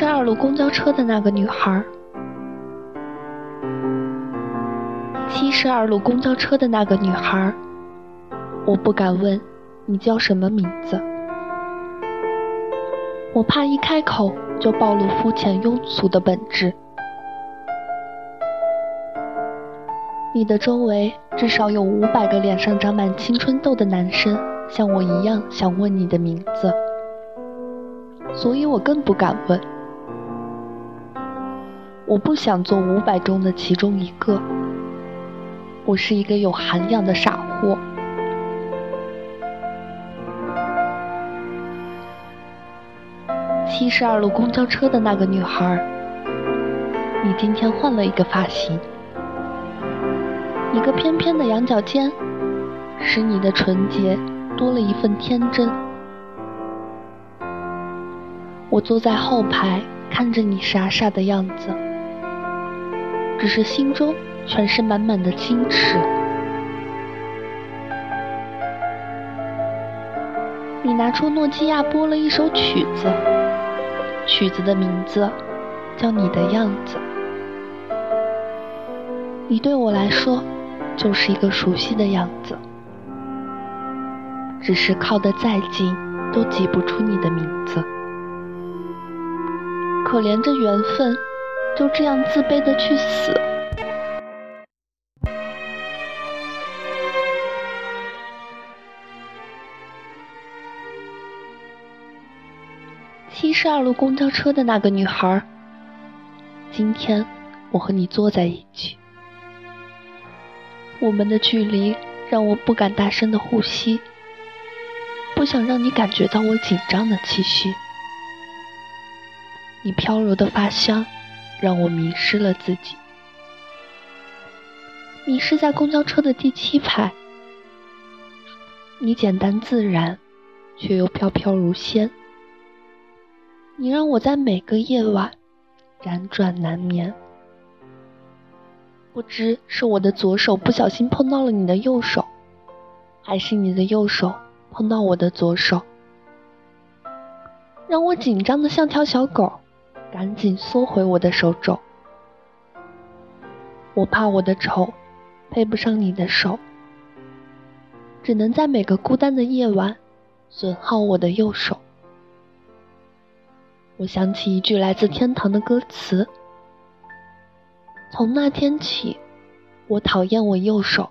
十二路公交车的那个女孩。七十二路公交车的那个女孩，我不敢问你叫什么名字，我怕一开口就暴露肤浅庸俗的本质。你的周围至少有五百个脸上长满青春痘的男生，像我一样想问你的名字，所以我更不敢问。我不想做五百中的其中一个。我是一个有涵养的傻货。七十二路公交车的那个女孩，你今天换了一个发型，一个翩翩的羊角尖，使你的纯洁多了一份天真。我坐在后排，看着你傻傻的样子，只是心中。全是满满的矜持。你拿出诺基亚播了一首曲子，曲子的名字叫《你的样子》。你对我来说就是一个熟悉的样子，只是靠得再近都挤不出你的名字。可怜这缘分，就这样自卑的去死。七十二路公交车的那个女孩，今天我和你坐在一起，我们的距离让我不敢大声的呼吸，不想让你感觉到我紧张的气息。你飘柔的发香让我迷失了自己，迷失在公交车的第七排。你简单自然，却又飘飘如仙。你让我在每个夜晚辗转难眠，不知是我的左手不小心碰到了你的右手，还是你的右手碰到我的左手，让我紧张的像条小狗，赶紧缩回我的手肘。我怕我的丑配不上你的手，只能在每个孤单的夜晚损耗我的右手。我想起一句来自天堂的歌词：“从那天起，我讨厌我右手；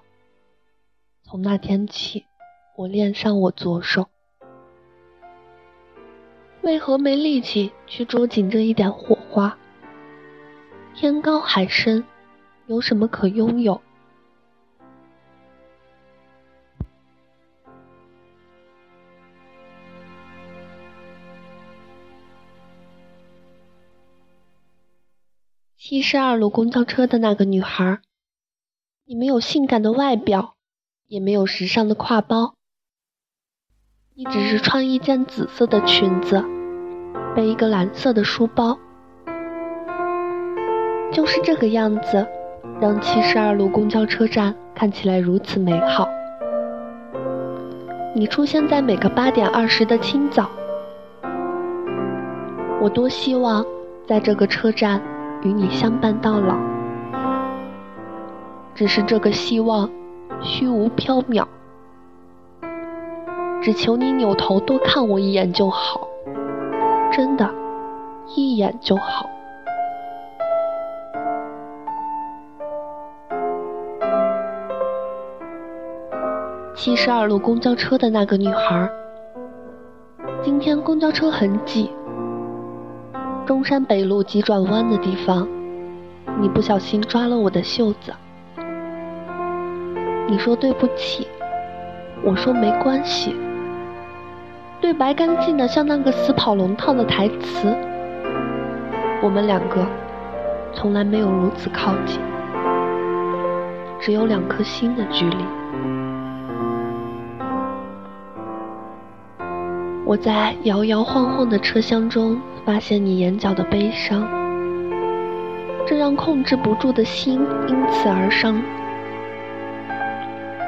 从那天起，我恋上我左手。为何没力气去捉紧这一点火花？天高海深，有什么可拥有？”七十二路公交车的那个女孩，你没有性感的外表，也没有时尚的挎包，你只是穿一件紫色的裙子，背一个蓝色的书包，就是这个样子，让七十二路公交车站看起来如此美好。你出现在每个八点二十的清早，我多希望在这个车站。与你相伴到老，只是这个希望虚无缥缈，只求你扭头多看我一眼就好，真的，一眼就好。七十二路公交车的那个女孩，今天公交车很挤。中山北路急转弯的地方，你不小心抓了我的袖子。你说对不起，我说没关系。对白干净的像那个死跑龙套的台词。我们两个从来没有如此靠近，只有两颗心的距离。我在摇摇晃晃的车厢中。发现你眼角的悲伤，这让控制不住的心因此而伤。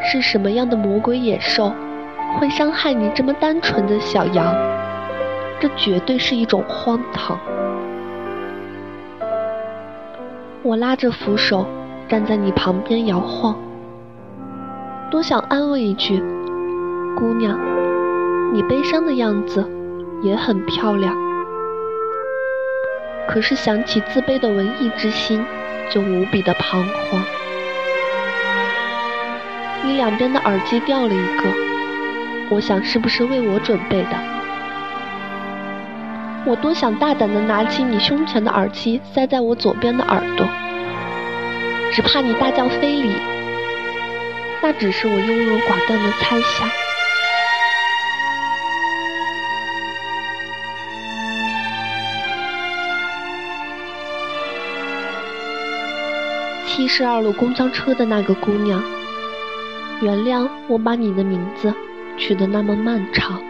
是什么样的魔鬼野兽会伤害你这么单纯的小羊？这绝对是一种荒唐。我拉着扶手站在你旁边摇晃，多想安慰一句：“姑娘，你悲伤的样子也很漂亮。”可是想起自卑的文艺之心，就无比的彷徨。你两边的耳机掉了一个，我想是不是为我准备的？我多想大胆的拿起你胸前的耳机，塞在我左边的耳朵，只怕你大叫非礼。那只是我优柔寡断的猜想。七十二路公交车的那个姑娘，原谅我把你的名字去的那么漫长。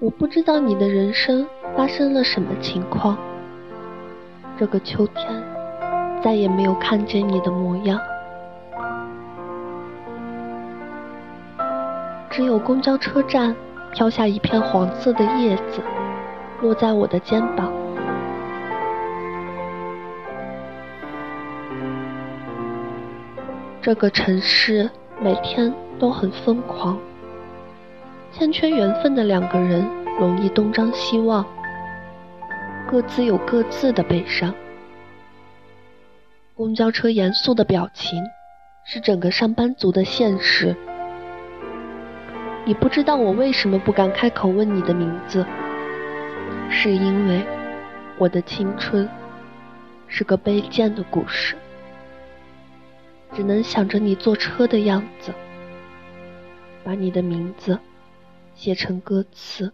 我不知道你的人生发生了什么情况，这个秋天再也没有看见你的模样，只有公交车站飘下一片黄色的叶子，落在我的肩膀。这个城市每天都很疯狂，欠缺缘分的两个人容易东张西望，各自有各自的悲伤。公交车严肃的表情是整个上班族的现实。你不知道我为什么不敢开口问你的名字，是因为我的青春是个卑贱的故事。只能想着你坐车的样子，把你的名字写成歌词。